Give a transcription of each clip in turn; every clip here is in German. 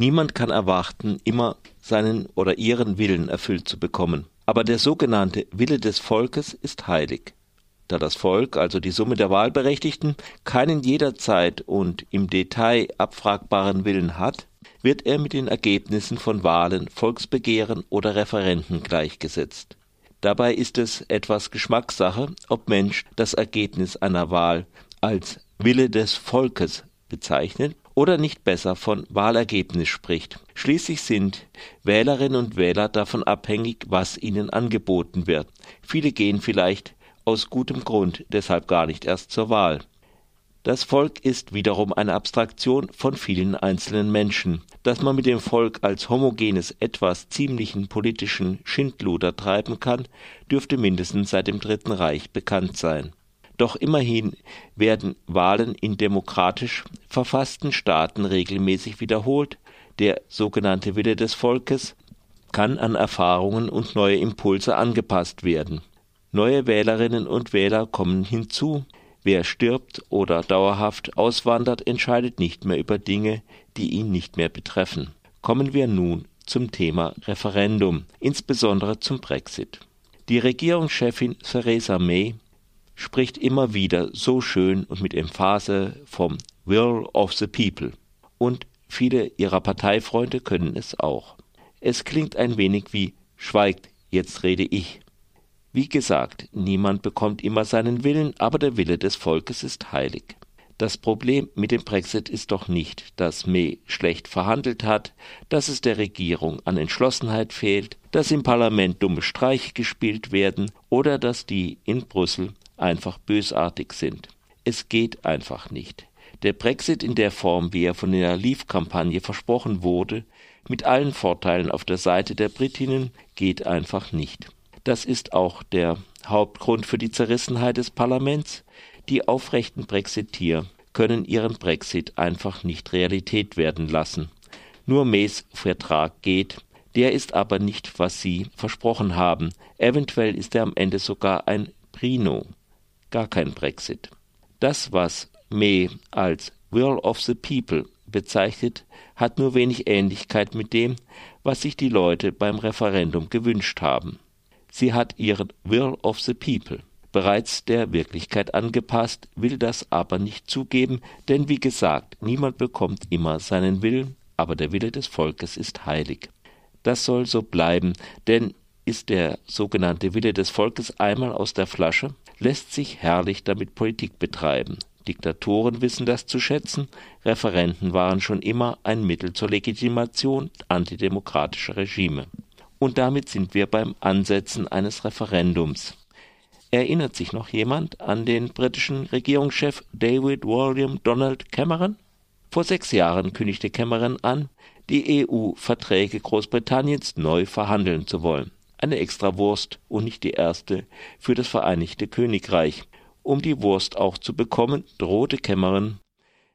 Niemand kann erwarten, immer seinen oder ihren Willen erfüllt zu bekommen. Aber der sogenannte Wille des Volkes ist heilig. Da das Volk, also die Summe der Wahlberechtigten, keinen jederzeit und im Detail abfragbaren Willen hat, wird er mit den Ergebnissen von Wahlen, Volksbegehren oder Referenden gleichgesetzt. Dabei ist es etwas Geschmackssache, ob Mensch das Ergebnis einer Wahl als Wille des Volkes bezeichnet oder nicht besser von Wahlergebnis spricht. Schließlich sind Wählerinnen und Wähler davon abhängig, was ihnen angeboten wird. Viele gehen vielleicht aus gutem Grund deshalb gar nicht erst zur Wahl. Das Volk ist wiederum eine Abstraktion von vielen einzelnen Menschen. Dass man mit dem Volk als homogenes etwas ziemlichen politischen Schindluder treiben kann, dürfte mindestens seit dem Dritten Reich bekannt sein. Doch immerhin werden Wahlen in demokratisch verfassten Staaten regelmäßig wiederholt, der sogenannte Wille des Volkes kann an Erfahrungen und neue Impulse angepasst werden. Neue Wählerinnen und Wähler kommen hinzu, wer stirbt oder dauerhaft auswandert, entscheidet nicht mehr über Dinge, die ihn nicht mehr betreffen. Kommen wir nun zum Thema Referendum, insbesondere zum Brexit. Die Regierungschefin Theresa May spricht immer wieder so schön und mit Emphase vom Will of the People. Und viele ihrer Parteifreunde können es auch. Es klingt ein wenig wie Schweigt, jetzt rede ich. Wie gesagt, niemand bekommt immer seinen Willen, aber der Wille des Volkes ist heilig. Das Problem mit dem Brexit ist doch nicht, dass May schlecht verhandelt hat, dass es der Regierung an Entschlossenheit fehlt, dass im Parlament dumme Streiche gespielt werden oder dass die in Brüssel einfach bösartig sind. Es geht einfach nicht. Der Brexit in der Form, wie er von der Leave-Kampagne versprochen wurde, mit allen Vorteilen auf der Seite der Britinnen, geht einfach nicht. Das ist auch der Hauptgrund für die Zerrissenheit des Parlaments. Die aufrechten Brexitier können ihren Brexit einfach nicht Realität werden lassen. Nur Mays Vertrag geht, der ist aber nicht, was sie versprochen haben. Eventuell ist er am Ende sogar ein Brino gar kein Brexit. Das, was May als Will of the People bezeichnet, hat nur wenig Ähnlichkeit mit dem, was sich die Leute beim Referendum gewünscht haben. Sie hat ihren Will of the People bereits der Wirklichkeit angepasst, will das aber nicht zugeben, denn wie gesagt, niemand bekommt immer seinen Willen, aber der Wille des Volkes ist heilig. Das soll so bleiben, denn ist der sogenannte Wille des Volkes einmal aus der Flasche, lässt sich herrlich damit Politik betreiben. Diktatoren wissen das zu schätzen, Referenten waren schon immer ein Mittel zur Legitimation antidemokratischer Regime. Und damit sind wir beim Ansetzen eines Referendums. Erinnert sich noch jemand an den britischen Regierungschef David William Donald Cameron? Vor sechs Jahren kündigte Cameron an, die EU-Verträge Großbritanniens neu verhandeln zu wollen eine Extrawurst und nicht die erste für das Vereinigte Königreich. Um die Wurst auch zu bekommen, drohte Cameron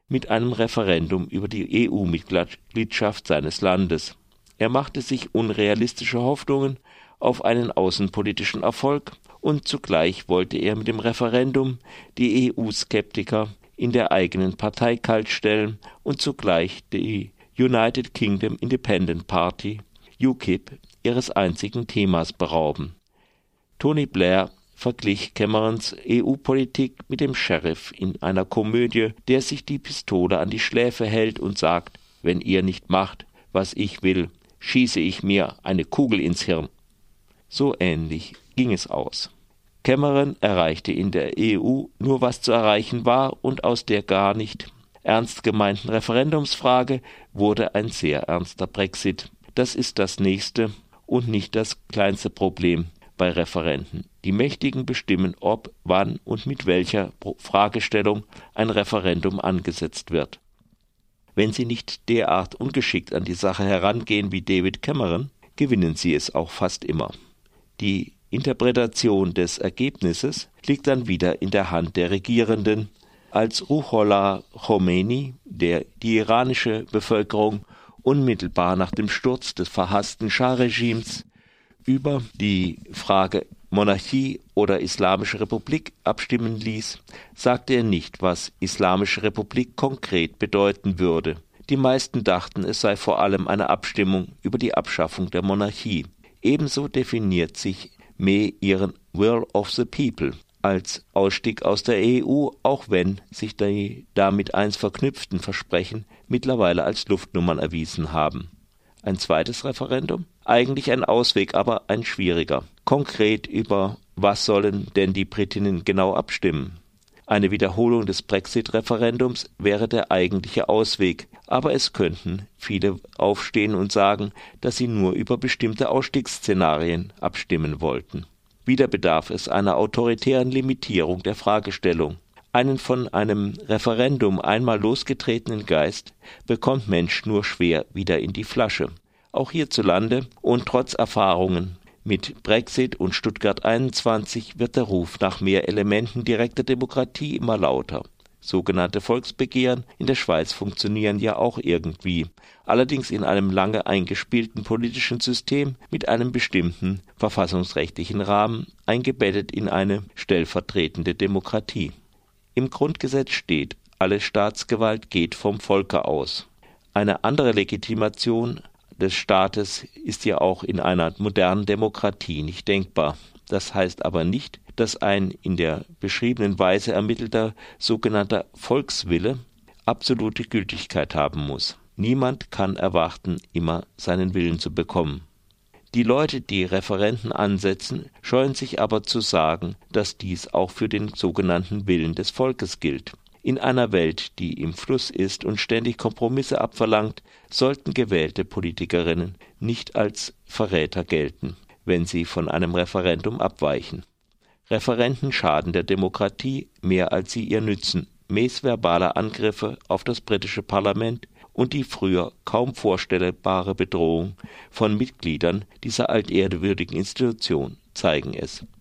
mit einem Referendum über die EU-Mitgliedschaft seines Landes. Er machte sich unrealistische Hoffnungen auf einen außenpolitischen Erfolg und zugleich wollte er mit dem Referendum die EU-Skeptiker in der eigenen Partei kaltstellen und zugleich die United Kingdom Independent Party UKIP ihres einzigen Themas berauben. Tony Blair verglich Camerons EU-Politik mit dem Sheriff in einer Komödie, der sich die Pistole an die Schläfe hält und sagt, wenn ihr nicht macht, was ich will, schieße ich mir eine Kugel ins Hirn. So ähnlich ging es aus. Cameron erreichte in der EU nur was zu erreichen war und aus der gar nicht ernst gemeinten Referendumsfrage wurde ein sehr ernster Brexit. Das ist das nächste, und nicht das kleinste Problem bei Referenten. Die Mächtigen bestimmen, ob, wann und mit welcher Fragestellung ein Referendum angesetzt wird. Wenn sie nicht derart ungeschickt an die Sache herangehen wie David Cameron, gewinnen sie es auch fast immer. Die Interpretation des Ergebnisses liegt dann wieder in der Hand der Regierenden, als Ruhollah Khomeini, der die iranische Bevölkerung unmittelbar nach dem Sturz des verhassten Schah-Regimes über die Frage Monarchie oder Islamische Republik abstimmen ließ, sagte er nicht, was Islamische Republik konkret bedeuten würde. Die meisten dachten, es sei vor allem eine Abstimmung über die Abschaffung der Monarchie. Ebenso definiert sich May ihren Will of the People als Ausstieg aus der EU, auch wenn sich die damit eins verknüpften Versprechen mittlerweile als Luftnummern erwiesen haben. Ein zweites Referendum? Eigentlich ein Ausweg, aber ein schwieriger. Konkret über was sollen denn die Britinnen genau abstimmen? Eine Wiederholung des Brexit-Referendums wäre der eigentliche Ausweg, aber es könnten viele aufstehen und sagen, dass sie nur über bestimmte Ausstiegsszenarien abstimmen wollten. Wieder bedarf es einer autoritären Limitierung der Fragestellung. Einen von einem Referendum einmal losgetretenen Geist bekommt Mensch nur schwer wieder in die Flasche. Auch hierzulande und trotz Erfahrungen mit Brexit und Stuttgart 21 wird der Ruf nach mehr Elementen direkter Demokratie immer lauter. Sogenannte Volksbegehren in der Schweiz funktionieren ja auch irgendwie, allerdings in einem lange eingespielten politischen System mit einem bestimmten verfassungsrechtlichen Rahmen, eingebettet in eine stellvertretende Demokratie. Im Grundgesetz steht, alle Staatsgewalt geht vom Volke aus. Eine andere Legitimation des Staates ist ja auch in einer modernen Demokratie nicht denkbar. Das heißt aber nicht, dass ein in der beschriebenen Weise ermittelter sogenannter Volkswille absolute Gültigkeit haben muss. Niemand kann erwarten, immer seinen Willen zu bekommen. Die Leute, die Referenten ansetzen, scheuen sich aber zu sagen, dass dies auch für den sogenannten Willen des Volkes gilt. In einer Welt, die im Fluss ist und ständig Kompromisse abverlangt, sollten gewählte Politikerinnen nicht als Verräter gelten, wenn sie von einem Referendum abweichen. Referenten schaden der Demokratie mehr als sie ihr nützen. Mays Angriffe auf das britische Parlament und die früher kaum vorstellbare Bedrohung von Mitgliedern dieser altehrwürdigen Institution zeigen es